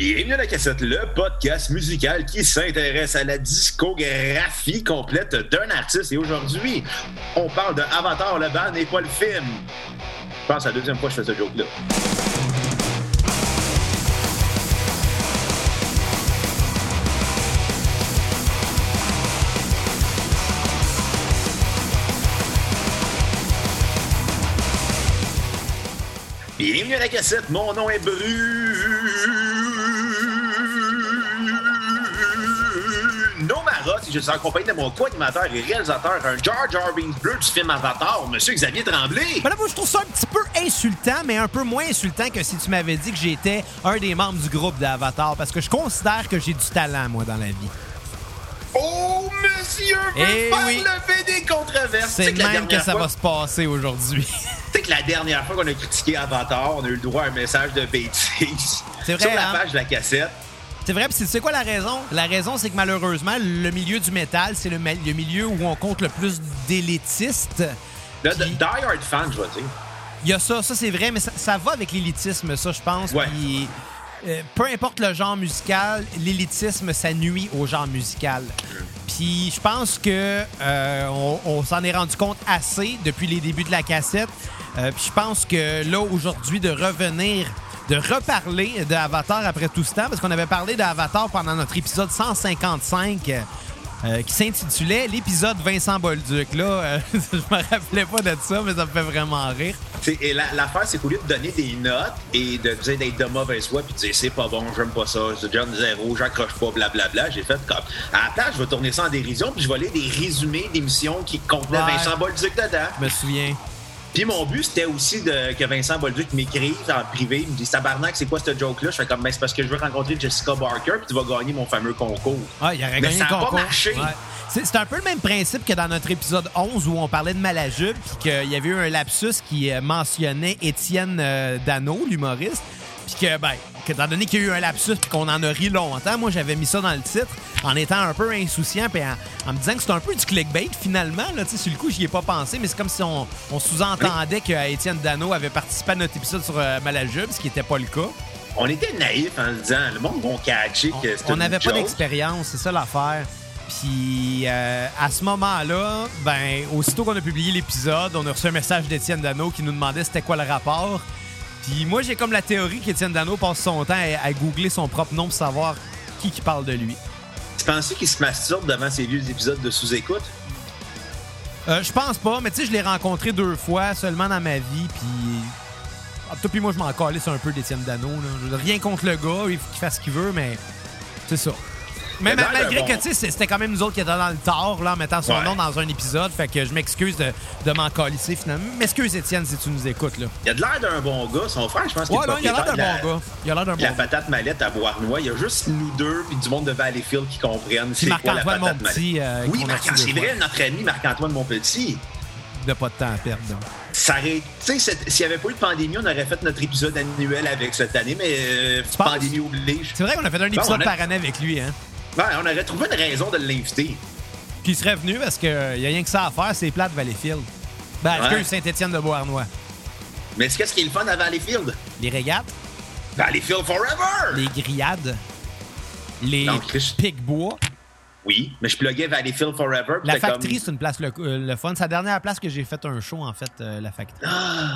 Bienvenue à la cassette, le podcast musical qui s'intéresse à la discographie complète d'un artiste. Et aujourd'hui, on parle de Avatar, le band et pas le film. Je pense à la deuxième fois que je fais ce joke-là. Bienvenue à la cassette, mon nom est Bruno je suis en compagnie de mon co-animateur et réalisateur, un Jar Jar Binks bleu du film Avatar, Monsieur Xavier Tremblay. Ben là, moi, je trouve ça un petit peu insultant, mais un peu moins insultant que si tu m'avais dit que j'étais un des membres du groupe d'Avatar, parce que je considère que j'ai du talent, moi, dans la vie. Oh, monsieur veut Eh faire oui. lever des controverses. C'est même que ça fois- va se passer aujourd'hui. Tu sais que la dernière fois qu'on a critiqué Avatar, on a eu le droit à un message de bêtise. C'est vrai, Sur la hein? page de la cassette. C'est vrai, puis c'est- c'est quoi la raison? La raison, c'est que malheureusement, le milieu du métal, c'est le, milieu où on compte le plus d'élitistes. De Die Hard fan, je vais dire. Il y a ça, ça c'est vrai, mais ça, ça va avec l'élitisme, ça, je pense. Ouais. Euh, peu importe le genre musical, l'élitisme, ça nuit au genre musical. Puis je pense que euh, on, on s'en est rendu compte assez depuis les débuts de la cassette. Euh, puis je pense que là, aujourd'hui, de revenir, de reparler d'Avatar après tout ce temps, parce qu'on avait parlé d'Avatar pendant notre épisode 155. euh, euh, qui s'intitulait l'épisode Vincent Bolduc. Là, euh, je me rappelais pas de ça, mais ça me fait vraiment rire. Et la- l'affaire, c'est qu'au lieu de donner des notes et de dire d'être de mauvaise foi puis de dire c'est pas bon, j'aime pas ça, c'est John zéro, j'accroche pas, blablabla, j'ai fait comme. À la place, je vais tourner ça en dérision puis je vais lire des résumés d'émissions qui contenaient Ouais. Vincent Bolduc dedans. Je me souviens. Puis mon but, c'était aussi de, que Vincent Bolduc m'écrive en privé. Il me dit Tabarnak, c'est quoi ce joke-là? Je fais comme, ben, c'est parce que je veux rencontrer Jessica Barker puis tu vas gagner mon fameux concours. Ah, il aurait Mais gagné ça le a pas concours. marché. Ouais. C'est c'est un peu le même principe que dans notre épisode 11 où on parlait de Malajube, puis qu'il y avait eu un lapsus qui euh, mentionnait Étienne euh, Dano, l'humoriste. Puis que, ben, que, étant donné qu'il y a eu un lapsus puis qu'on en a ri longtemps, moi, j'avais mis ça dans le titre en étant un peu insouciant puis en, en me disant que c'était un peu du clickbait, finalement. Là, Tu sais, sur le coup, j'y ai pas pensé, mais c'est comme si on, on sous-entendait que euh, Étienne Dano avait participé à notre épisode sur euh, Malajube, ce qui n'était pas le cas. On était naïfs en se disant le monde vont catcher que c'était On n'avait pas d'expérience, c'est ça l'affaire. Puis euh, à ce moment-là, ben aussitôt qu'on a publié l'épisode, on a reçu un message d'Étienne Dano qui nous demandait c'était quoi le rapport. Puis moi j'ai comme la théorie qu'Étienne Dano passe son temps à, à googler son propre nom pour savoir qui qui parle de lui. Tu pensais qu'il se masturbe devant ces vieux épisodes de sous-écoute? Euh, je pense pas, mais tu sais je l'ai rencontré deux fois seulement dans ma vie, puis ah, toi puis moi je m'en calisse un peu d'Étienne Dano. Là. Rien contre le gars, il faut qu'il fasse ce qu'il veut, mais c'est ça. Mais malgré bon- que tu sais, c'était quand même nous autres qui étions dans le tort là, en mettant son Ouais. nom dans un épisode. Fait que je m'excuse de, de m'en calisser finalement. M'excuse Étienne si tu nous écoutes là. Il a de l'air d'un bon gars. Son frère, je pense qu'il Ouais, il a l'air d'un bon gars. Il a l'air d'un La bon gars. patate mallette à Bois-Nois. Il y a juste nous deux puis du monde de Valleyfield qui comprennent c'est quoi la Marc-Antoine patate Monpetit, mallette. euh, oui, c'est vrai, notre ami Marc-Antoine Monpetit. De pas de temps à perdre. donc. Ça aurait... Tu sais, s'il n'y avait pas eu de pandémie, on aurait fait notre épisode annuel avec cette année, mais euh, pandémie oblige. C'est vrai qu'on a fait un épisode a- par année avec lui, hein. Ouais, on aurait trouvé une raison de l'inviter. Puis il serait venu parce qu'il y a rien que ça à faire, c'est plat de Valleyfield. Ben, Ouais. excuse Saint-Étienne de Beauharnois. Mais est-ce qu'est-ce qui est le fun à Valleyfield? Les régates, Valleyfield Forever! les grillades, les pics-bois. Oui, mais je pluguais Valleyfield Forever. La comme- factory, c'est une place le, euh, le fun. C'est la dernière place que j'ai fait un show, en fait, euh, la factory. Ah!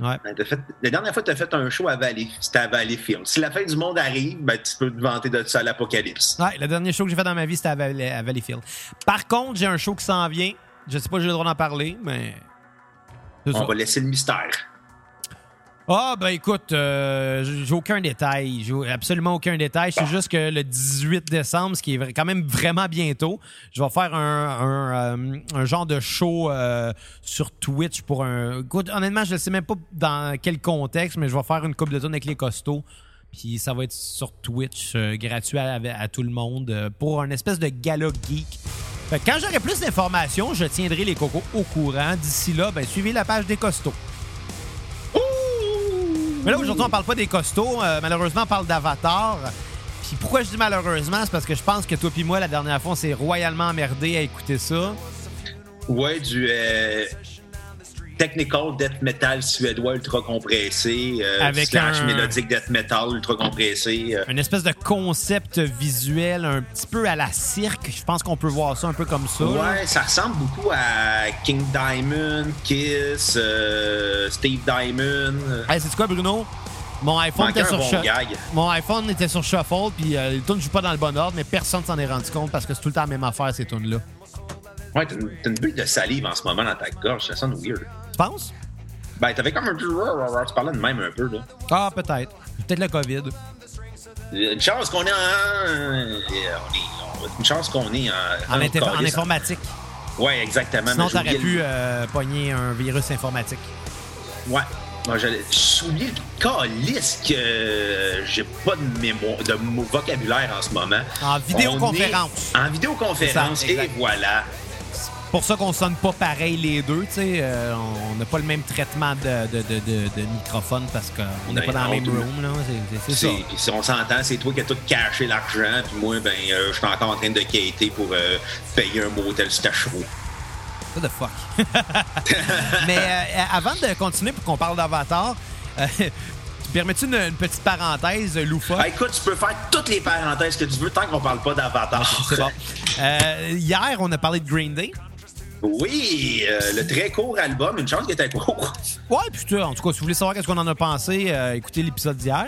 Ouais. Ben, fait- La dernière fois que tu as fait un show à Valley, c'était à Valleyfield. Si la fin du monde arrive, ben, tu peux te vanter de ça à l'apocalypse. Ouais, le dernier show que j'ai fait dans ma vie, c'était à, Valley- à Valleyfield. Par contre, j'ai un show qui s'en vient. Je sais pas si j'ai le droit d'en parler, mais. Ça. On va laisser le mystère. Ah, ben écoute, euh, j'ai aucun détail. J'ai absolument aucun détail. C'est juste que le 18 décembre, ce qui est quand même vraiment bientôt, je vais faire un, un, euh, un genre de show euh, sur Twitch pour un. Écoute, honnêtement, je ne sais même pas dans quel contexte, mais je vais faire une coupe de tonnes avec les costauds. Puis ça va être sur Twitch, euh, gratuit à, à tout le monde, pour un espèce de gala geek. Fait que quand j'aurai plus d'informations, je tiendrai les cocos au courant. D'ici là, ben, suivez la page des costauds. Mais là, aujourd'hui, on parle pas des costauds. Euh, malheureusement, on parle d'Avatar. Puis pourquoi je dis malheureusement, c'est parce que je pense que toi puis moi, la dernière fois, on s'est royalement emmerdé à écouter ça. Ouais, du. euh, technical death metal suédois ultra compressé, euh, Avec slash un- mélodique death metal ultra compressé. euh. Une espèce de concept visuel un petit peu à la cirque. Je pense qu'on peut voir ça un peu comme ça. là. Ouais, ça ressemble beaucoup à King Diamond, Kiss, euh, Steve Diamond. Hey, c'est quoi, Bruno? Mon iPhone, était sur bon. Mon iPhone était sur Shuffle, puis euh, les tunes ne jouent pas dans le bon ordre, mais personne s'en est rendu compte parce que c'est tout le temps la même affaire, ces tunes-là. Ouais, t'as une, t'as une bulle de salive en ce moment dans ta gorge, ça sonne weird. Tu penses? Ben, t'avais comme un peu. Tu parlais de même un peu, là. Ah, peut-être. Peut-être le COVID. Une chance qu'on est en. euh, Une chance qu'on est en. En, en informatique. Ouais, exactement. Sinon, t'aurais pu le- euh, pogner un virus informatique. Ouais. Moi, j'allais- j'ai oublié le calice que euh, j'ai pas de mémoire, de vocabulaire en ce moment. En vidéoconférence. En vidéoconférence, ça, et voilà. Pour ça qu'on sonne pas pareil les deux, tu sais. euh, on n'a pas le même traitement de, de, de, microphone parce qu'on n'est Ben pas dans le même room, là. C'est- ça. Si on s'entend, c'est toi qui as tout caché l'argent, puis moi, ben, euh, je suis encore en train de quêter pour euh, payer un motel Stachereau. What the fuck? Mais euh, avant de continuer pour qu'on parle d'Avatar, euh, permets-tu une, une petite parenthèse, loufoque? Ah, écoute, tu peux faire toutes les parenthèses que tu veux tant qu'on parle pas d'Avatar. C'est bon. Euh, hier, on a parlé de Green Day. Oui, euh, le très court album, une chance qu'il était court. Ouais, puis tu sais, en tout cas, si vous voulez savoir qu'est-ce qu'on en a pensé, euh, écoutez l'épisode d'hier.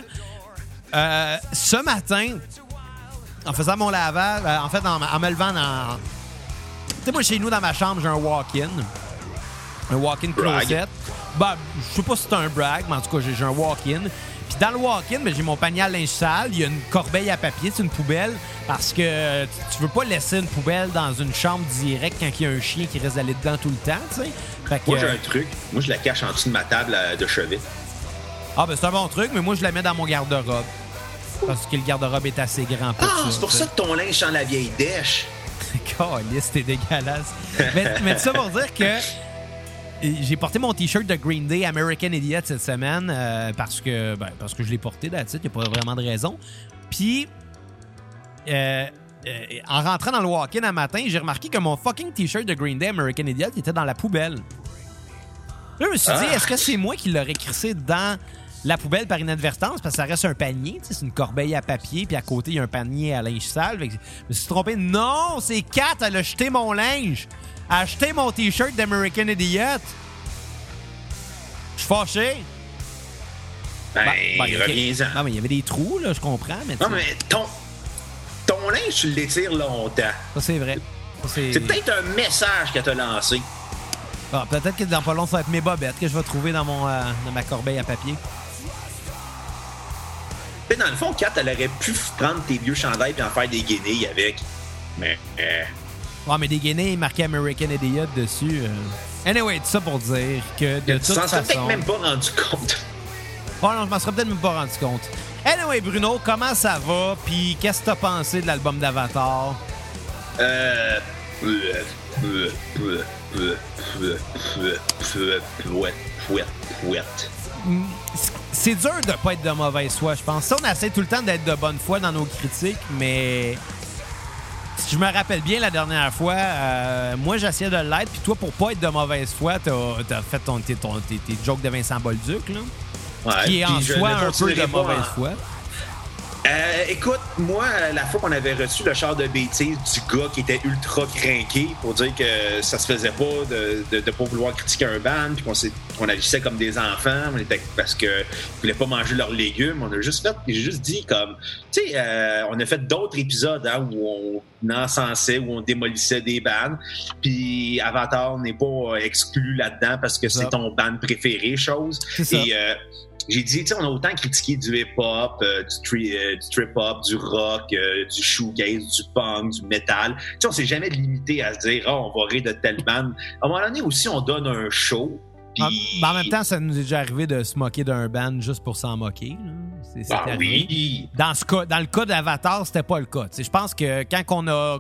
Euh, ce matin, en faisant mon lavage, en fait, en, en me levant dans. Tu sais, moi, chez nous, dans ma chambre, j'ai un walk-in. Un walk-in closet. Ben, je sais pas si c'est un brag, mais en tout cas, j'ai un walk-in. Puis dans le walk-in, ben, j'ai mon panier à linge sale. Il y a une corbeille à papier, c'est une poubelle. Parce que tu veux pas laisser une poubelle dans une chambre directe quand il y a un chien qui reste d'aller dedans tout le temps, tu sais. Fait que, Moi, j'ai euh, un truc. Moi, je la cache en dessous de ma table euh, de chevet. Ah, ben c'est un bon truc, mais moi, je la mets dans mon garde-robe. Parce que le garde-robe est assez grand pour Ah, c'est pour ça que ton linge sent la vieille dèche. Caliste, t'es dégueulasse. mais, mais ça pour dire que j'ai porté mon t-shirt de Green Day American Idiot cette semaine euh, parce que ben, parce que je l'ai porté là-dessus, il n'y a pas vraiment de raison. Puis euh, euh, en rentrant dans le walk-in un matin, j'ai remarqué que mon fucking t-shirt de Green Day American Idiot était dans la poubelle. Là, je me suis dit, Ah. est-ce que c'est moi qui l'aurais crissé dans la poubelle par inadvertance? Parce que ça reste un panier, c'est une corbeille à papier, puis à côté, il y a un panier à linge sale. Je me suis trompé. Non, c'est Kat, elle a jeté mon linge. Elle a jeté mon t-shirt d'American Idiot. Je suis fâché. Ben, Ben, ben, reviens-en. Non, mais il y avait des trous, là, je comprends, mais, Non, mais ton, ton linge, tu l'étires longtemps. ça, c'est vrai. C'est- peut-être un message qu'elle t'a lancé. Ah, Peut-être que dans pas long, ça va être mes bobettes que je vais trouver dans, mon, euh, dans ma corbeille à papier. Tu sais, dans le fond, Kat, elle aurait pu prendre tes vieux chandails et en faire des guenilles avec. Mais, euh, Ouais, mais des guinées marqués American Idiot dessus. euh. Anyway, tout ça pour dire que de tu toute façon... peut-être même pas rendu compte. Oh non, je m'en serais peut-être même pas rendu compte. Anyway, Bruno, comment ça va? Puis qu'est-ce que t'as pensé de l'album d'Avatar? Euh. C'est dur de pas être de mauvaise foi, je pense. Ça, on essaie tout le temps d'être de bonne foi dans nos critiques, mais si je me rappelle bien la dernière fois, euh, moi j'essayais de l'être, puis toi, pour pas être de mauvaise foi, t'as as fait ton, tes, ton- tes- tes jokes de Vincent Bolduc, là, Ouais, qui est en soi un peu de mauvaise en- foi. Euh, écoute, moi, la fois qu'on avait reçu le char de bêtises du gars qui était ultra craqué pour dire que ça se faisait pas de ne de, de pas vouloir critiquer un band, puis qu'on qu'on agissait comme des enfants, on était parce que voulaient pas manger leurs légumes, on a juste fait, j'ai juste dit comme, tu sais, euh, on a fait d'autres épisodes hein, où on encensait, où on démolissait des bands, puis Avatar n'est pas exclu là-dedans parce que c'est ton band préféré, chose. C'est ça. Et euh, j'ai dit, tu sais, on a autant critiqué du hip-hop, euh, du, tri- euh, du trip-hop, du rock, euh, du shoegaze, du punk, du metal. Tu sais, on s'est jamais limité à se dire, oh, on va rire de telle band. À un moment donné aussi, on donne un show. En, puis- ben, en même temps, ça nous est déjà arrivé de se moquer d'un band juste pour s'en moquer. C'est- c'est Ah arrivé. oui! Dans, ce cas, dans le cas d'Avatar, c'était pas le cas. Je pense que quand on a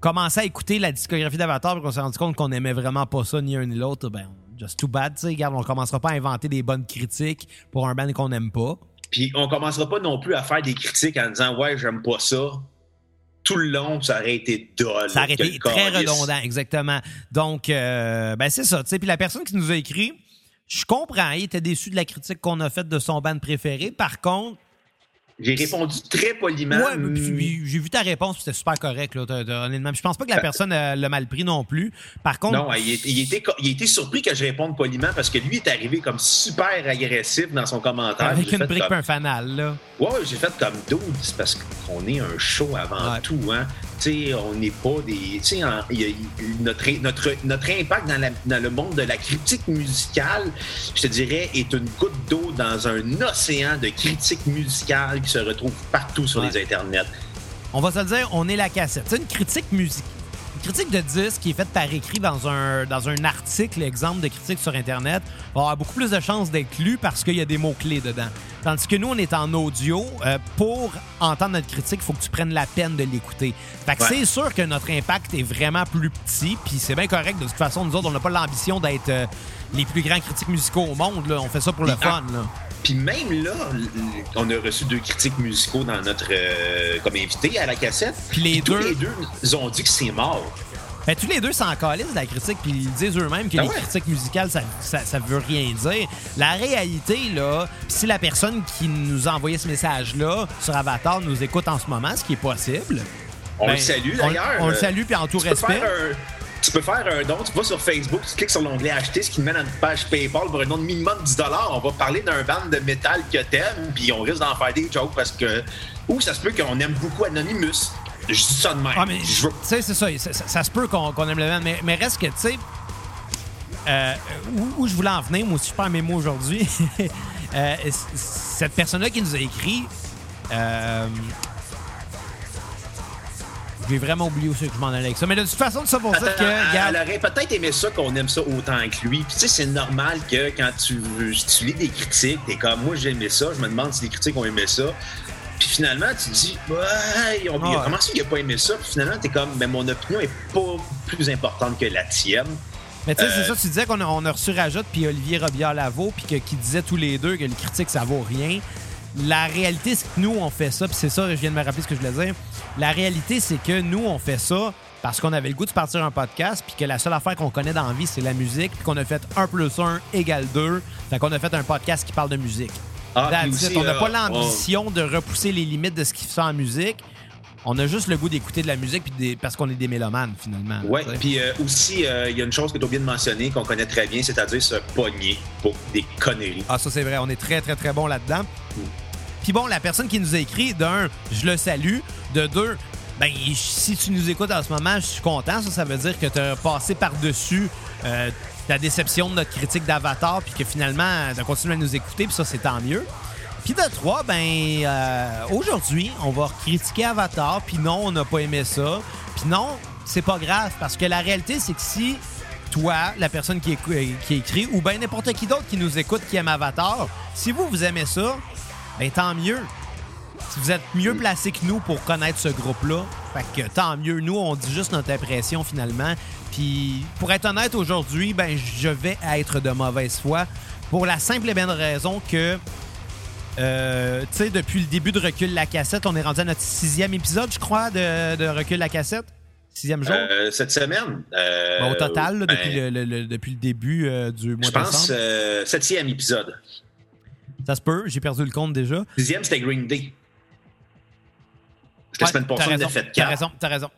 commencé à écouter la discographie d'Avatar et qu'on s'est rendu compte qu'on aimait vraiment pas ça ni un ni l'autre, ben, just too bad. tu sais. Regarde, on commencera pas à inventer des bonnes critiques pour un band qu'on n'aime pas. Puis on commencera pas non plus à faire des critiques en disant, ouais, j'aime pas ça. tout le long, ça aurait été dole. Ça aurait été très redondant, exactement. Donc, euh, ben c'est ça. Puis la personne qui nous a écrit, je comprends, il était déçu de la critique qu'on a faite de son band préféré. Par contre, j'ai répondu très poliment. Ouais, j'ai vu ta réponse, c'était super correct, là, honnêtement. Je pense pas que la personne euh, l'a mal pris non plus. Par contre. Non, il, était, il était surpris que je réponde poliment parce que lui est arrivé comme super agressif dans son commentaire. Avec une brique un fanal, là. Ouais, j'ai fait comme d'autres, c'est parce qu'on est un show avant tout, hein on n'est pas des. notre, notre, notre impact dans, le monde de la critique musicale, je te dirais, est une goutte d'eau dans un océan de critiques musicales qui se retrouve partout sur les internets. On va se le dire, on est la cassette. C'est une critique musicale critique de disque qui est faite par écrit dans un, dans un article, exemple de critique sur Internet, va avoir beaucoup plus de chances d'être lu parce qu'il y a des mots-clés dedans. Tandis que nous, on est en audio. Euh, pour entendre notre critique, il faut que tu prennes la peine de l'écouter. Fait que c'est sûr que notre impact est vraiment plus petit, puis c'est bien correct. De toute façon, nous autres, on n'a pas l'ambition d'être euh, les plus grands critiques musicaux au monde. Là. On fait ça pour le fun. Là. Puis même là, on a reçu deux critiques musicaux dans notre euh, comme invité à la cassette. Puis les deux, tous les deux, ils ont dit que c'est mort. Ben, tous les deux s'en calissent de la critique, puis ils disent eux-mêmes que ben les critiques musicales, ça, ça, veut rien dire. La réalité, là, si la personne qui nous a envoyé ce message-là sur Avatar nous écoute en ce moment, ce qui est possible. On le ben, salue d'ailleurs. On, le salue, puis en tout respect tu peux faire un don, tu vas sur Facebook, tu cliques sur l'onglet acheter, ce qui te mène à une page PayPal pour un don de minimum 10 On va parler d'un band de métal que t'aimes, puis on risque d'en faire des jokes parce que. Ou ça se peut qu'on aime beaucoup Anonymous. Je dis ça de même. Ah, mais, tu sais, c'est ça, ça, se peut qu'on aime le band, mais, mais reste que, tu sais. Euh, où, je voulais en venir, moi aussi je perds mes mots aujourd'hui. euh, cette personne-là qui nous a écrit, euh, j'ai vraiment oublié aussi que je m'en allais avec ça. Mais de toute façon, ça pour dire que. Elle aurait peut-être aimé ça qu'on aime ça autant que lui. Puis tu sais, c'est normal que quand tu, tu lis des critiques, t'es comme moi j'ai aimé ça, je me demande si les critiques ont aimé ça. Puis finalement, tu te dis, ouais, on, ah comment ça qu'il a pas aimé ça? Puis finalement, t'es comme, mais mon opinion est pas plus importante que la tienne. Mais tu sais, c'est euh, ça, tu disais qu'on a, on a reçu Rajotte puis Olivier Robillard-Lavaux, puis qui disaient tous les deux que les critiques, ça vaut rien. La réalité, c'est que nous, on fait ça, puis c'est ça, je viens de me rappeler ce que je voulais dire. La réalité, c'est que nous, on fait ça parce qu'on avait le goût de partir un podcast, puis que la seule affaire qu'on connaît dans la vie, c'est la musique, puis qu'on a fait 1 plus 1 égale 2. Fait qu'on a fait un podcast qui parle de musique. Ah, on n'a pas euh, l'ambition de repousser les limites de ce qui se fait en musique. On a juste le goût d'écouter de la musique puis parce qu'on est des mélomanes, finalement. Oui, puis euh, aussi, euh, il y a une chose que tu as oublié de mentionner, qu'on connaît très bien, c'est-à-dire se pogner pour des conneries. Ah, ça, c'est vrai. On est très, très, très bon là-dedans. Mm. Puis bon, la personne qui nous a écrit, d'un, je le salue. De deux, ben, si tu nous écoutes en ce moment, je suis content. Ça, ça veut dire que tu as passé par-dessus euh, la déception de notre critique d'Avatar, puis que finalement, tu as continué à nous écouter, puis ça, c'est tant mieux. Puis de trois, ben, euh, aujourd'hui, on va critiquer Avatar, puis non, on n'a pas aimé ça. Puis non, c'est pas grave, parce que la réalité, c'est que si toi, la personne qui, qui écrit, ou bien n'importe qui d'autre qui nous écoute qui aime Avatar, si vous, vous aimez ça, ben tant mieux. Si vous êtes mieux placé que nous pour connaître ce groupe-là, fait que tant mieux. Nous, on dit juste notre impression finalement. Puis, pour être honnête, aujourd'hui, ben je vais être de mauvaise foi pour la simple et bonne raison que, euh, tu sais, depuis le début de Recul la cassette, on est rendu à notre sixième épisode, je crois, de, Recul la cassette. Sixième jour? Euh, cette semaine. Euh, au total, depuis, ben, le, depuis, le, début du mois de décembre. Je pense septième épisode. Ça se peut, j'ai perdu le compte déjà. Dixième, c'était Green Day. C'était la semaine passée, on a fait T'as raison, t'as raison.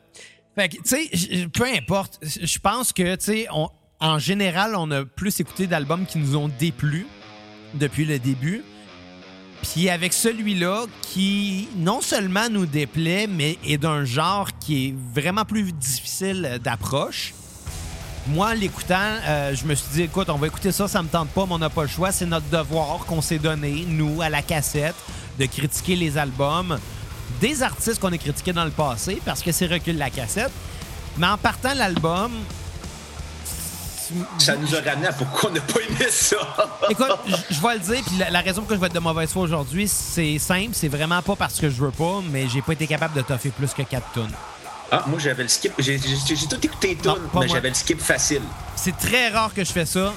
Fait que, tu sais, peu importe. Je pense que, tu sais, en général, on a plus écouté d'albums qui nous ont déplu depuis le début. Puis avec celui-là, qui non seulement nous déplaît, mais est d'un genre qui est vraiment plus difficile d'approche moi, l'écoutant, euh, je me suis dit, écoute, on va écouter ça, ça me tente pas, mais on n'a pas le choix. C'est notre devoir qu'on s'est donné, nous, à la cassette, de critiquer les albums des artistes qu'on a critiqués dans le passé, parce que c'est recul la cassette. Mais en partant l'album, ça nous a ramené à pourquoi on n'a pas aimé ça. Écoute, je vais le dire, puis la, raison pour laquelle je vais être de mauvaise foi aujourd'hui, c'est simple, c'est vraiment pas parce que je veux pas, mais j'ai pas été capable de toffer plus que 4 tonnes. Ah, moi, j'avais le skip. J'ai tout écouté tout, mais j'avais le skip facile. C'est très rare que je fais ça.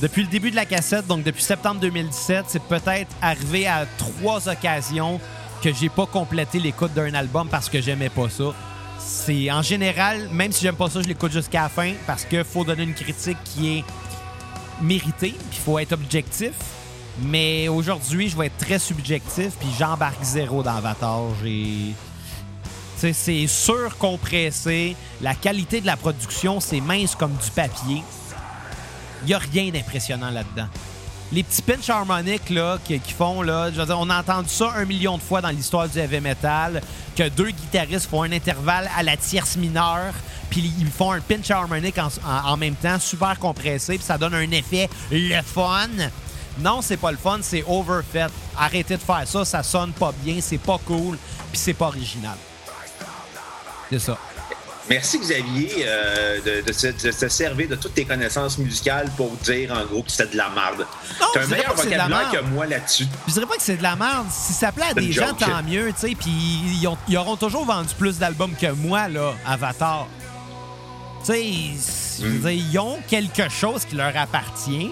Depuis le début de la cassette, donc depuis septembre 2017, c'est peut-être arrivé à trois occasions que j'ai pas complété l'écoute d'un album parce que j'aimais pas ça. C'est en général, même si j'aime pas ça, je l'écoute jusqu'à la fin parce qu'il faut donner une critique qui est méritée, puis il faut être objectif. Mais aujourd'hui, je vais être très subjectif, puis j'embarque zéro dans Avatar. C'est surcompressé. La qualité de la production, c'est mince comme du papier. Il n'y a rien d'impressionnant là-dedans. Les petits pinch harmoniques là, qui, font, là, je on a entendu ça un million de fois dans l'histoire du heavy metal, que deux guitaristes font un intervalle à la tierce mineure, puis ils font un pinch harmonique en même temps, super compressé, puis ça donne un effet le fun. Non, c'est pas le fun, c'est overfait. Arrêtez de faire ça, ça sonne pas bien, c'est pas cool, puis c'est pas original. C'est ça. Merci Xavier euh, de, de se, de se servir de toutes tes connaissances musicales pour dire en gros que c'était de la merde. T'as un meilleur c'est vocabulaire que moi là-dessus. Je dirais pas que c'est de la merde. Si ça plaît à C'est des gens, joke. tant mieux, tu sais. Puis ils, ils auront toujours vendu plus d'albums que moi, là, Avatar. Tu sais, Mm. dire, ils ont quelque chose qui leur appartient.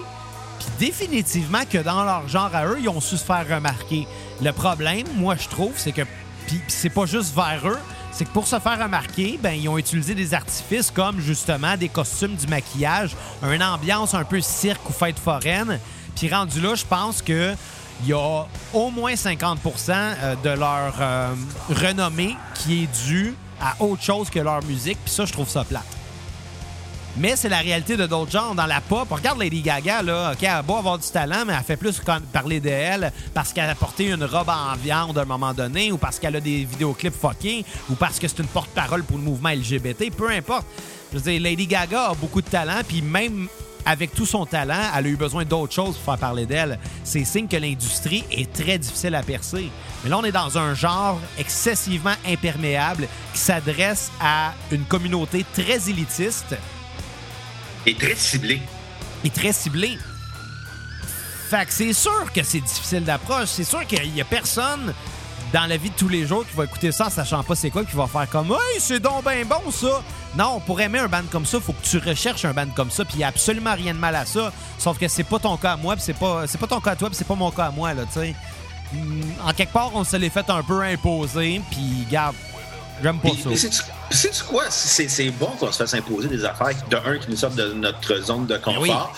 Puis définitivement que dans leur genre à eux, ils ont su se faire remarquer. Le problème, moi, je trouve, c'est que. Puis c'est pas juste vers eux. C'est que pour se faire remarquer, ben, ils ont utilisé des artifices comme justement des costumes, du maquillage, une ambiance un peu cirque ou fête foraine. Puis rendu là, je pense que il y a au moins 50% euh, de leur euh, renommée qui est due à autre chose que leur musique. Puis ça, je trouve ça plate. Mais c'est la réalité de d'autres genres. Dans la pop, regarde Lady Gaga, là. OK, elle a beau avoir du talent, mais elle fait plus parler d'elle parce qu'elle a porté une robe en viande à un moment donné, ou parce qu'elle a des vidéoclips fuckés, ou parce que c'est une porte-parole pour le mouvement LGBT. Peu importe. Je veux dire, Lady Gaga a beaucoup de talent, puis même avec tout son talent, elle a eu besoin d'autres choses pour faire parler d'elle. C'est signe que l'industrie est très difficile à percer. Mais là, on est dans un genre excessivement imperméable qui s'adresse à une communauté très élitiste Et très ciblé. et très ciblé. Fait que c'est sûr que c'est difficile d'approche. C'est sûr qu'il y a personne dans la vie de tous les jours qui va écouter ça en sachant pas c'est quoi, qui va faire comme Hey, c'est donc ben bon ça! Non, pour aimer un band comme ça, faut que tu recherches un band comme ça, puis il a absolument rien de mal à ça. Sauf que c'est pas ton cas à moi, puis c'est pas, c'est pas ton cas à toi, puis c'est pas mon cas à moi, là, tu. Hum, En quelque part, on se l'est fait un peu imposer, puis garde, j'aime pas ça. sais-tu quoi? C'est c'est bon qu'on se fasse imposer des affaires, de un, qui nous sortent de notre zone de confort,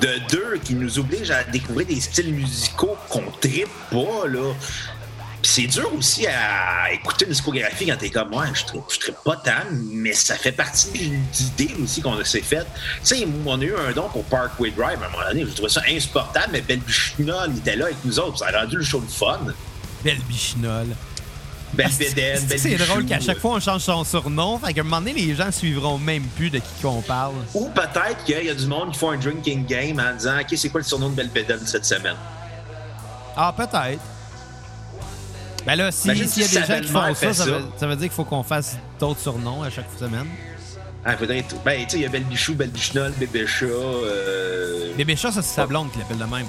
de deux, qui nous obligent à découvrir des styles musicaux qu'on tripe pas, là. C'est dur aussi à écouter une discographie quand t'es comme moi, je tripe, je tripe pas tant, mais ça fait partie de l'idée aussi qu'on s'est faite. Tu sais, on a eu un don pour Parkway Drive à un moment donné, je trouvais ça insupportable, mais Ben Bichinol, était là avec nous autres, ça a rendu le show de fun. Belle bichinole. Beden, Ben C'est drôle Bichou. qu'à chaque fois on change son surnom, fait qu'à un moment donné, les gens suivront même plus de qui qu'on parle. Ou peut-être qu'il y a du monde qui font un drinking game en disant OK, c'est quoi le surnom de Belbeden cette semaine? Ah, peut-être. Ben là, si- Imagine s'il y a si des gens qui font ça, ça ça. veut, ça veut dire qu'il faut qu'on fasse d'autres surnoms à chaque semaine. Ah, faudrait être. Ben, tu sais, il y a Belbichou, Belbichnol, Bébé Chat. Euh... Bébé chat, ça, c'est sa blonde qui l'appelle de même.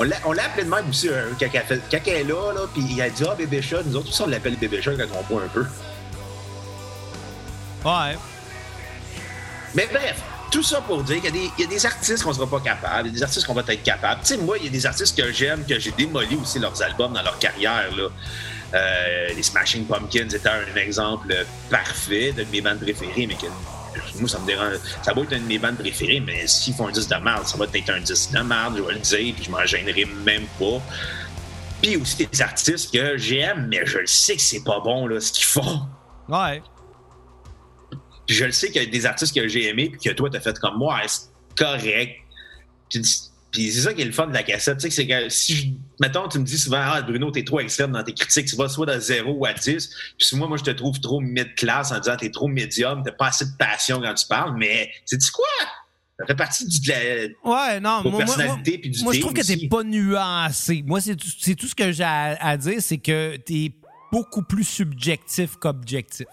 On l'a appelé de même aussi euh, quand, elle fait- quand elle est là, là puis il a dit Ah, Bébé Chat, nous autres aussi, on l'appelle Bébé Chat quand on boit un peu. Ouais. Mais bref, tout ça pour dire qu'il y, a des- il y a des artistes qu'on sera pas capable, il y a des artistes qu'on va être capable. Tu sais, moi, il y a des artistes que j'aime, que j'ai démoli aussi leurs albums dans leur carrière. Là. Euh, les Smashing Pumpkins étaient un exemple parfait de mes bandes préférées, mais que moi, ça me dérange. Ça va être une de mes bandes préférées, mais s'ils font un disque de merde, ça va être un disque de merde, je vais le dire, puis je m'en gênerai même pas. Puis aussi des artistes que j'aime, mais je le sais que c'est pas bon, là, ce qu'ils font. Ouais. Puis je le sais qu'il y a des artistes que j'ai aimés, puis que toi, t'as fait comme moi, c'est correct? Puis, puis c'est ça qui est le fun de la cassette. Tu sais, c'est que si, je, mettons, tu me dis souvent, ah, Bruno, t'es trop extrême dans tes critiques, tu vas soit de 0 ou à 10. Puis si moi, moi, je te trouve trop mid-class en disant, t'es trop médium, t'as pas assez de passion quand tu parles, mais c'est tu quoi? Ça fait partie du, de la Ouais, non, moi, personnalités puis du moi, je trouve que t'es pas nuancé. Moi, c'est tout, tout ce que j'ai à, à dire, c'est que t'es beaucoup plus subjectif qu'objectif.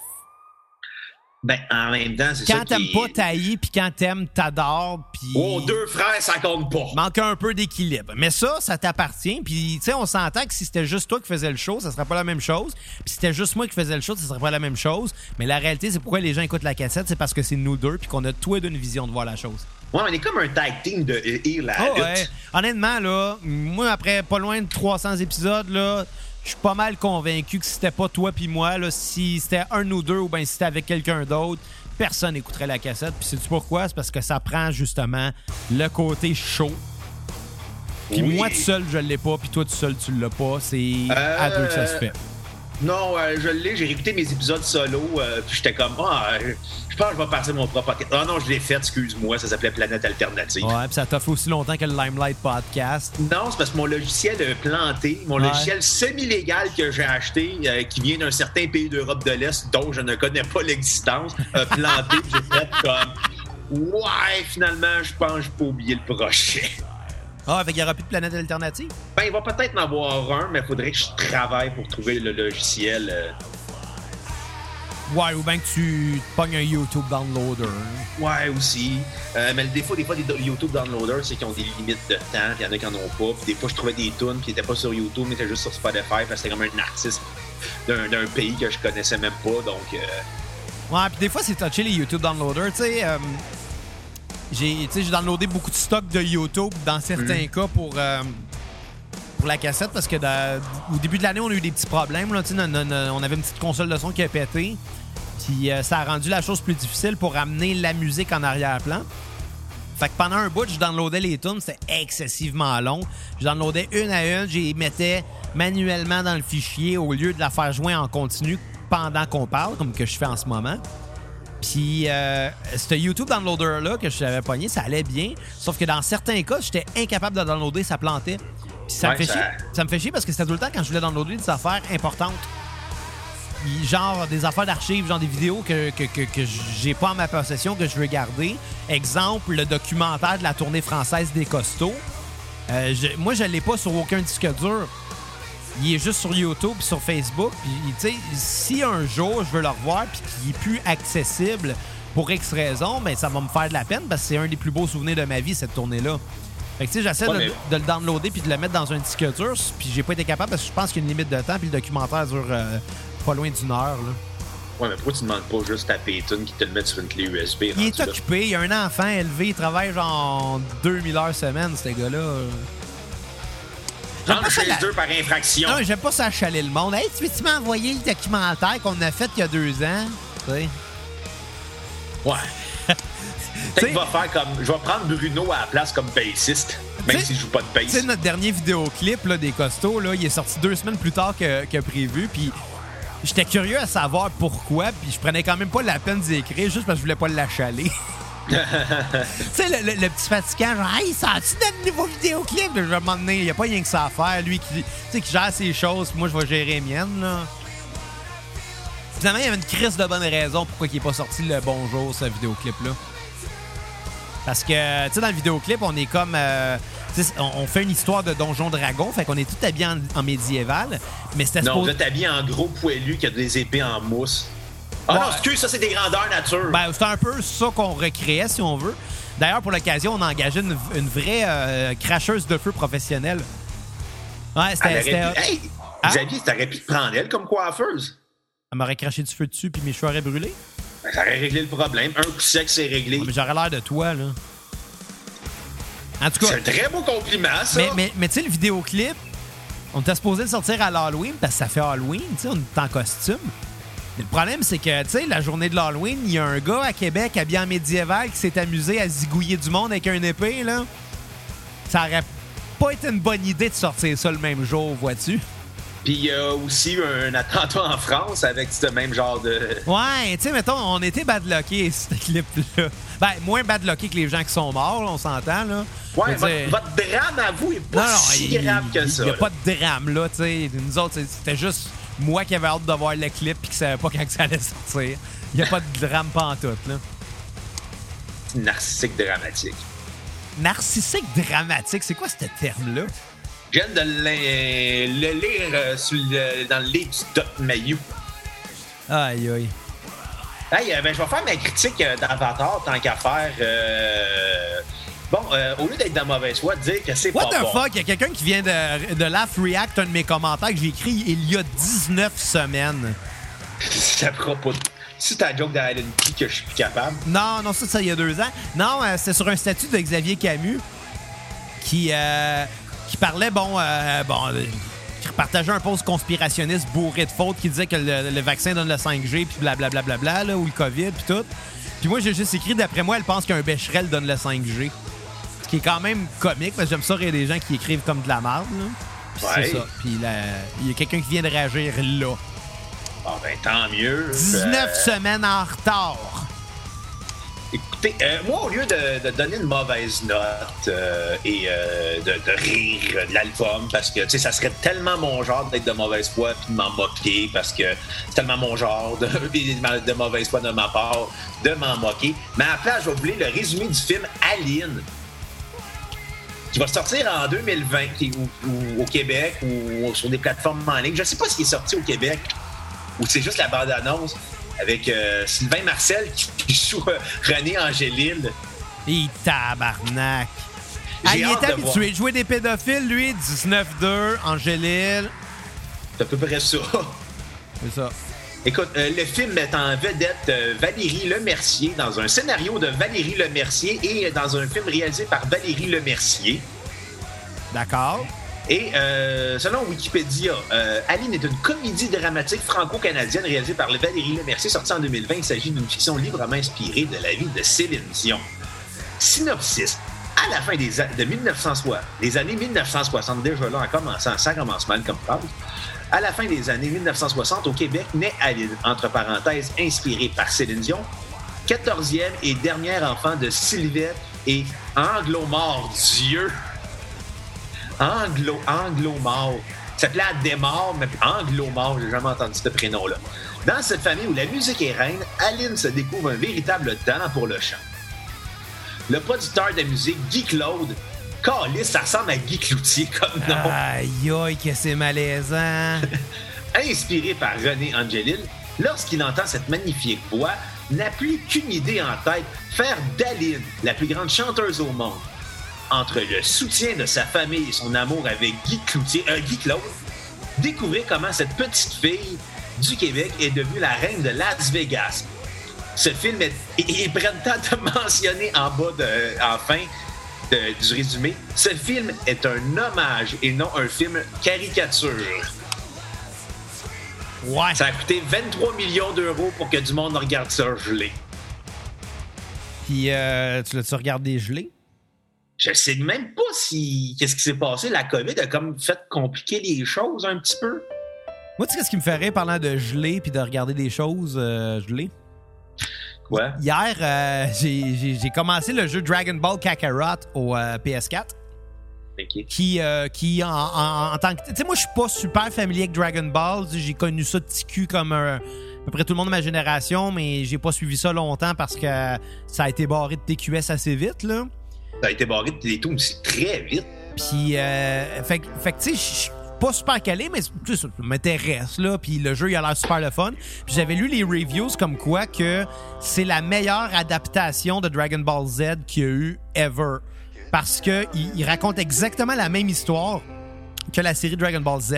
Ben, en même temps, c'est ça Quand t'aimes pas, t'haïs, puis quand t'aimes, t'adores, puis... Oh, deux frères, ça compte pas. manque un peu d'équilibre. Mais ça, ça t'appartient. Puis, tu sais, on s'entend que si c'était juste toi qui faisais le show, ça serait pas la même chose. Puis, si c'était juste moi qui faisais le show, ça serait pas la même chose. Mais la réalité, c'est pourquoi les gens écoutent la cassette, c'est parce que c'est nous deux, puis qu'on a tous deux une vision de voir la chose. Ouais, on est comme un tag team de Heal la Oh, lutte. ouais. Honnêtement, là, moi, après pas loin de 300 épisodes, là, je suis pas mal convaincu que si c'était pas toi puis moi, là, si c'était un ou deux ou bien si c'était avec quelqu'un d'autre, personne n'écouterait la cassette. Puis sais-tu pourquoi? C'est parce que ça prend justement le côté chaud. Puis Oui. moi tout seul, je l'ai pas, puis toi tout seul, tu l'as pas. C'est à deux que ça se fait. Non, euh, je l'ai. J'ai réécouté mes épisodes solo, euh, puis j'étais comme, ah, euh, je pense que je vais passer mon propre podcast. Ah non, je l'ai fait, excuse-moi, ça s'appelait Planète Alternative. Ouais, puis ça t'a fait aussi longtemps que le Limelight Podcast. Non, c'est parce que mon logiciel a planté. Mon Ouais. logiciel semi-légal que j'ai acheté, euh, qui vient d'un certain pays d'Europe de l'Est dont je ne connais pas l'existence, a planté. j'ai fait comme, ouais, finalement, je pense que je peux oublier le prochain. Ah, fait qu'il y aura plus de planète alternative? Ben, il va peut-être en avoir un, mais il faudrait que je travaille pour trouver le logiciel. euh. Ouais, ou bien que tu te pognes un YouTube downloader. Ouais, aussi. Euh, mais le défaut des fois des do- YouTube downloaders, c'est qu'ils ont des limites de temps, puis il y en a qui en ont pas. Puis des fois, je trouvais des tunes qui n'étaient pas sur YouTube, mais étaient juste sur Spotify, parce que c'était comme un artiste d'un d'un pays que je connaissais même pas. Donc, euh, Ouais, puis des fois, c'est touché les YouTube downloaders. Tu sais, euh, j'ai downloadé beaucoup de stock de YouTube dans certains Mhm. cas pour, euh, pour la cassette parce que dans- au début de l'année, on a eu des petits problèmes. Là, on avait une petite console de son qui a pété. Puis euh, ça a rendu la chose plus difficile pour amener la musique en arrière-plan. Fait que pendant un bout, je downloadais les tunes, c'était excessivement long. Je downloadais une à une, j'y mettais manuellement dans le fichier au lieu de la faire jouer en continu pendant qu'on parle, comme que je fais en ce moment. Puis, euh, ce YouTube downloader-là que je t'avais pogné, ça allait bien. Sauf que dans certains cas, j'étais incapable de downloader, ça plantait. Puis ça, me fait ça- chier. ça me fait chier parce que c'était tout le temps quand je voulais downloader des affaires importantes. Genre des affaires d'archives, genre des vidéos que, que, que, que j'ai pas en ma possession, que je veux garder. Exemple, le documentaire de la tournée française des costauds. Euh, je- moi, je l'ai pas sur aucun disque dur. Il est juste sur YouTube et sur Facebook. Puis, tu sais, si un jour je veux le revoir puis qu'il est plus accessible pour X raison, ben ça va me faire de la peine parce que c'est un des plus beaux souvenirs de ma vie, cette tournée-là. Fait que, tu sais, j'essaie Ouais, de, mais- de le downloader puis de le mettre dans un disque dur, puis j'ai pas été capable parce que je pense qu'il y a une limite de temps puis le documentaire dure euh, pas loin d'une heure. Là. ouais, mais pourquoi tu demandes pas juste ta pétune qui te le met sur une clé USB? Il est occupé, il y a un enfant élevé, il travaille genre 2000 heures semaine, ce gars-là. Rentre pas ça, chez eux par infraction. Non, j'aime pas ça chaler le monde. Hey, tu veux-tu m'envoyer le documentaire qu'on a fait il y a deux ans? Tu sais? Ouais. Peut-être va faire comme. Je vais prendre Bruno à la place comme bassiste, même s'il joue pas de Tu sais, bass. notre dernier vidéoclip là, des costauds, là, il est sorti deux semaines plus tard que, que prévu. Puis j'étais curieux à savoir pourquoi. Puis je prenais quand même pas la peine d'y écrire juste parce que je voulais pas l'achaler. tu sais, le, le- le petit fatigant, genre, hey, sens-tu notre nouveau vidéoclip? Je vais m'emmener, il y a pas rien que ça à faire. Lui qui, qui gère ses choses, puis moi, je vais gérer les miennes. Là. Finalement, il y avait une crise de bonne raison pourquoi il n'est pas sorti le bonjour, ce vidéoclip-là. Parce que, tu sais, dans le vidéoclip, on est comme. euh, on, on fait une histoire de Donjon Dragon, fait qu'on est tout habillé en, en médiéval. Mais c'était Non, supposé- êtes habillé en gros poilu qui a des épées en mousse. Ah Ouais. non, excuse, ça c'est des grandeurs nature. Ben, c'est un peu ça qu'on recréait, si on veut. D'ailleurs, pour l'occasion, on a engagé une, une vraie euh, cracheuse de feu professionnelle. Ouais, c'était. pu... Hey, Hein? Xavier, t'aurais pu te prendre elle comme coiffeuse. Elle m'aurait craché du feu dessus, puis mes cheveux auraient brûlé. Ben, ça aurait réglé le problème. Un coup sec, c'est réglé. Ouais, mais j'aurais l'air de toi, là. En tout cas. C'est un très beau compliment, ça. Mais, mais, mais tu sais, le vidéoclip, on était supposé le sortir à l'Halloween parce que ça fait Halloween, tu sais, on est en costume. Le problème, c'est que, tu sais, la journée de l'Halloween, il y a un gars à Québec habillé en médiéval qui s'est amusé à zigouiller du monde avec un épée, là. Ça aurait pas été une bonne idée de sortir ça le même jour, vois-tu? Puis il y a aussi eu un attentat en France avec ce même genre de. Ouais, tu sais, mettons, on était badlockés, ce clip-là. Ben, moins badlockés que les gens qui sont morts, là, on s'entend, là. Ouais, dire- votre, votre drame à vous est pas non, si il grave que il ça. n'y a là. pas de drame, là, tu sais. Nous autres, c'était juste moi qui avais hâte de voir le clip puis qui savait pas quand ça allait sortir. Il n'y a pas de drame pantoute, là. Narcissique dramatique. Narcissique dramatique, c'est quoi ce terme-là? Je viens de le, lire euh, sur le- dans le livre du Doc Mayou. Aïe, aïe. Hey, euh, ben, je vais faire ma critique euh, d'Avatar tant qu'à faire. euh, Bon, euh, au lieu d'être dans mauvaise foi, dire que c'est pas What the bon. fuck? Il y a quelqu'un qui vient de, de Laugh React, un de mes commentaires que j'ai écrit il y a 19 semaines. Ça fera pas. de- C'est ta joke d'Alan Key que je suis plus capable. Non, non, ça, ça, il y a deux ans. Non, euh, c'était sur un statut de Xavier Camus qui, euh, qui parlait, bon, euh, bon, euh, partageait un post conspirationniste bourré de fautes qui disait que le, le vaccin donne le 5G, puis blablabla, bla, bla, bla, là, ou le COVID, puis tout. Puis moi, j'ai juste écrit, d'après moi, elle pense qu'un Becherel donne le 5G. Ce qui est quand même comique, parce que j'aime ça, il y a des gens qui écrivent comme de la merde, là. Puis Ouais. c'est ça. Puis là, il y a quelqu'un qui vient de réagir là. Ah ben tant mieux. 19 Euh, semaines en retard. Écoutez, euh, moi, au lieu de, de donner une mauvaise note euh, et euh, de, de rire de l'album, parce que tu sais, ça serait tellement mon genre d'être de mauvaise foi puis de m'en moquer, parce que c'est tellement mon genre de, de mauvaise foi de ma part de m'en moquer. Mais vais vous lire le résumé du film Aline, qui va sortir en 2020 qui- ou, ou au Québec ou sur des plateformes en ligne. Je sais pas s'il est sorti au Québec ou c'est juste la bande-annonce avec euh, Sylvain Marcel qui, qui joue euh, René Angélil. Et tabarnak. Ah, il est habitué de jouer des pédophiles, lui. 19-2, Angélil. C'est à peu près ça. C'est ça. Écoute, euh, le film met en vedette euh, Valérie Lemercier dans un scénario de Valérie Lemercier et dans un film réalisé par Valérie Lemercier. D'accord. Et euh, selon Wikipédia, euh, Aline est une comédie dramatique franco-canadienne réalisée par Valérie Lemercier, sortie en 2020. Il s'agit d'une fiction librement inspirée de la vie de Céline Dion. Synopsis. À la fin des, a- de 1960, des années 1960, déjà là, en commençant, ça commence mal comme phrase. À la fin des années 1960, au Québec, naît Aline, entre parenthèses, inspirée par Céline Dion, 14e et dernier enfant de Sylvette et Anglo-Mort. Anglo, Anglo-Mort. Ça s'appelait mais Anglo-Mort, j'ai jamais entendu ce prénom-là. Dans cette famille où la musique est reine, Aline se découvre un véritable talent pour le chant. Le producteur de musique, Guy Claude, Calice, ça ressemble à Guy Cloutier comme nom. Aïe, aïe, que c'est malaisant. inspiré par René Angelil, lorsqu'il entend cette magnifique voix, n'a plus qu'une idée en tête, faire d'Aline la plus grande chanteuse au monde. Entre le soutien de sa famille et son amour avec Guy Cloutier, euh, Guy Claude, découvrez comment cette petite fille du Québec est devenue la reine de Las Vegas. Ce film est, ils prennent le temps de mentionner en bas de, en fin de- du résumé, ce film est un hommage et non un film caricature. Ouais. Ça a coûté 23 millions d'euros pour que du monde regarde ça gelé. Puis, euh, tu l'as-tu regardé gelé? Je sais même pas si qu'est-ce qui s'est passé. La COVID a comme fait compliquer les choses un petit peu. Moi, tu sais ce qui me ferait parlant de gelé puis de regarder des choses euh, gelées? Quoi? Hier, euh, j'ai- commencé le jeu Dragon Ball Kakarot au euh, PS4. Ok. qui, euh, qui en, en- en tant que. Tu sais, moi, je suis pas super familier avec Dragon Ball. J'ai connu ça de cul comme un- à peu près tout le monde de ma génération, mais j'ai pas suivi ça longtemps parce que ça a été barré de TQS assez vite, là. Ça a été barré de Télétoon aussi très vite. Puis, euh, fait, que- fait que, tu sais, je suis pas super calé, mais ça m'intéresse, là. Puis le jeu, il a l'air super le fun. Puis j'avais lu les reviews comme quoi que c'est la meilleure adaptation de Dragon Ball Z qu'il y a eu ever. Parce que il, raconte exactement la même histoire que la série Dragon Ball Z,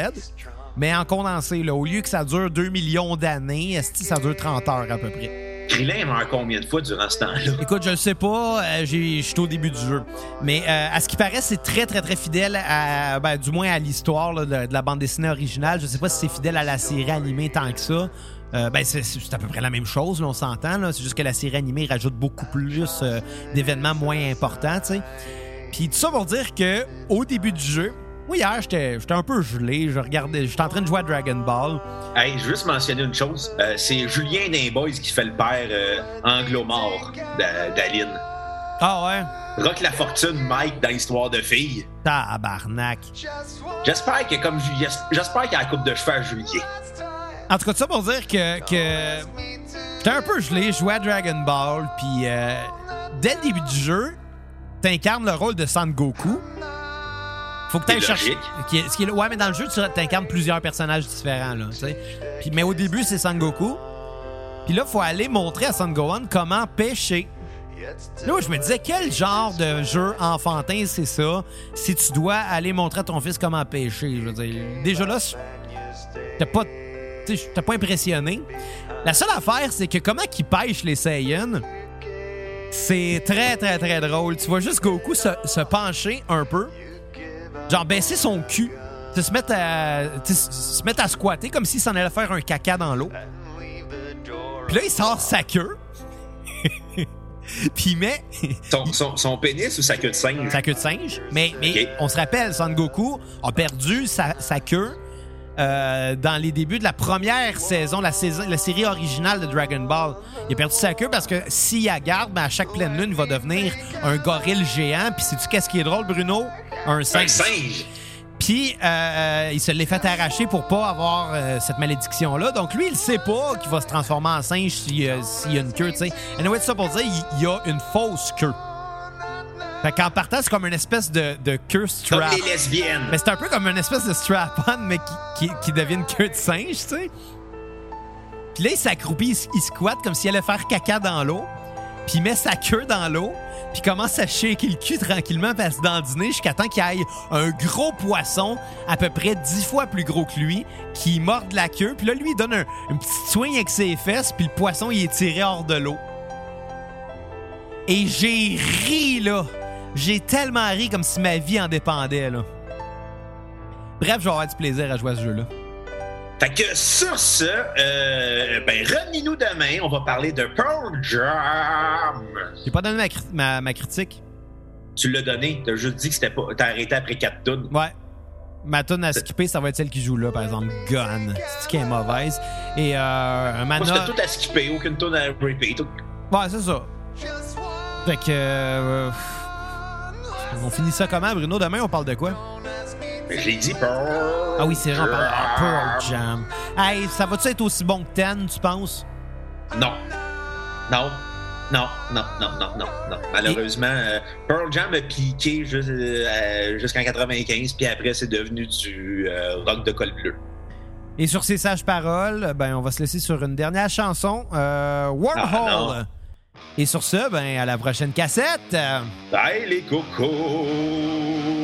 mais en condensé, là. Au lieu que ça dure 2 millions d'années, est-ce que ça dure 30 heures à peu près? Krillin meurt combien de fois durant ce temps-là? Écoute, je le sais pas, euh, je suis au début du jeu. Mais euh, à ce qui paraît, c'est très, très, très fidèle à, ben, du moins à l'histoire de, la bande dessinée originale. Je sais pas si c'est fidèle à la série animée tant que ça. Euh, ben, c'est à peu près la même chose, là, on s'entend. C'est juste que la série animée rajoute beaucoup plus euh, d'événements moins importants, sais. Puis tout ça pour dire que au début du jeu, moi hier, j'étais j'étais un peu gelé. Je regardais, j'étais en train de jouer à Dragon Ball. Hey, je veux juste mentionner une chose. Euh, c'est Julien Boys qui fait le père euh, anglo-mort d'A- d'Aline. Ah ouais? Rock la fortune, Mike, dans l'histoire de filles. Tabarnak. J'espère que comme j'espère qu'il y a la coupe de cheveux à Julien. En tout cas, ça pour dire que, que j'étais un peu gelé, je jouais à Dragon Ball, puis euh, dès le début du jeu, t'incarnes le rôle de Sangoku. Faut que t'ailles C'est chercher. qui est- qui est- ouais, mais dans le jeu, tu t'incarnes plusieurs personnages différents, là, tu. Puis, mais au début, c'est Sangoku. Puis là, faut aller montrer à Sangohan comment pêcher. Là, je me disais, quel genre de jeu enfantin c'est ça si tu dois aller montrer à ton fils comment pêcher? Je veux dire, déjà là, t'es pas, tu t'es pas impressionné. La seule affaire, c'est que comment qu'ils pêchent les Saiyans, c'est très, très, très drôle. Tu vois juste Goku se, se pencher un peu, genre baisser son cul, se mettre à, se mettre à squatter comme s'il s'en allait faire un caca dans l'eau. Puis là, il sort sa queue. Puis il met. son, pénis ou sa queue de singe? Sa queue de singe. Mais, mais on se rappelle, Son Goku a perdu sa, queue euh, dans les débuts de la première saison, la, saison, la série originale de Dragon Ball. Il a perdu sa queue parce que s'il la garde, ben, à chaque pleine lune, il va devenir un gorille géant. Puis sais-tu qu'est-ce qui est drôle, Bruno? Un singe. Un singe. Puis euh, euh, il se l'est fait arracher pour pas avoir euh, cette malédiction-là. Donc lui, il sait pas qu'il va se transformer en singe s'il y a une queue, tu sais. Anyway, ça pour dire, il y a une fausse queue. Fait qu'en partant, c'est comme une espèce de, de queue strap. Comme les lesbiennes. Mais c'est un peu comme une espèce de strap-on, mais qui, qui, devient une queue de singe, tu sais. Puis là, il s'accroupit, il, squatte comme s'il allait faire caca dans l'eau. Puis il met sa queue dans l'eau puis commence à shaker le cul tranquillement parce se dandiner jusqu'à temps qu'il aille un gros poisson à peu près dix fois plus gros que lui qui morde la queue puis là lui il donne un, une petite swing avec ses fesses puis le poisson il est tiré hors de l'eau et j'ai ri là j'ai tellement ri comme si ma vie en dépendait là bref je vais avoir du plaisir à jouer à ce jeu là fait que sur ce, euh, ben, revenez-nous demain. On va parler de Pearl Jam. J'ai pas donné ma, critique. Tu l'as donné. T'as juste dit que c'était pas. T'as arrêté après 4 tonnes. Ouais. Ma tonne à skipper, ça va être celle qui joue là, par exemple, Gun. C'est qui est mauvaise? Et euh, un mana. Moi, c'était tout à skipper, aucune tonne à repeat. Ouais, c'est ça. Fait que. Euh, on finit ça comment, Bruno? Demain, on parle de quoi? J'ai dit Pearl. Ah oui, c'est vrai, on parle de Pearl Jam. Hey, ça va-tu être aussi bon que Ten, tu penses? Non. Non. Non, non, non, non, non, non. Malheureusement, euh, Pearl Jam a piqué euh, jusqu'en 95, puis après, c'est devenu du euh, rock de col bleu. Et sur ces sages paroles, ben, on va se laisser sur une dernière chanson, Warhol. Ah, Et sur ce, ben, à la prochaine cassette. Bye les cocos!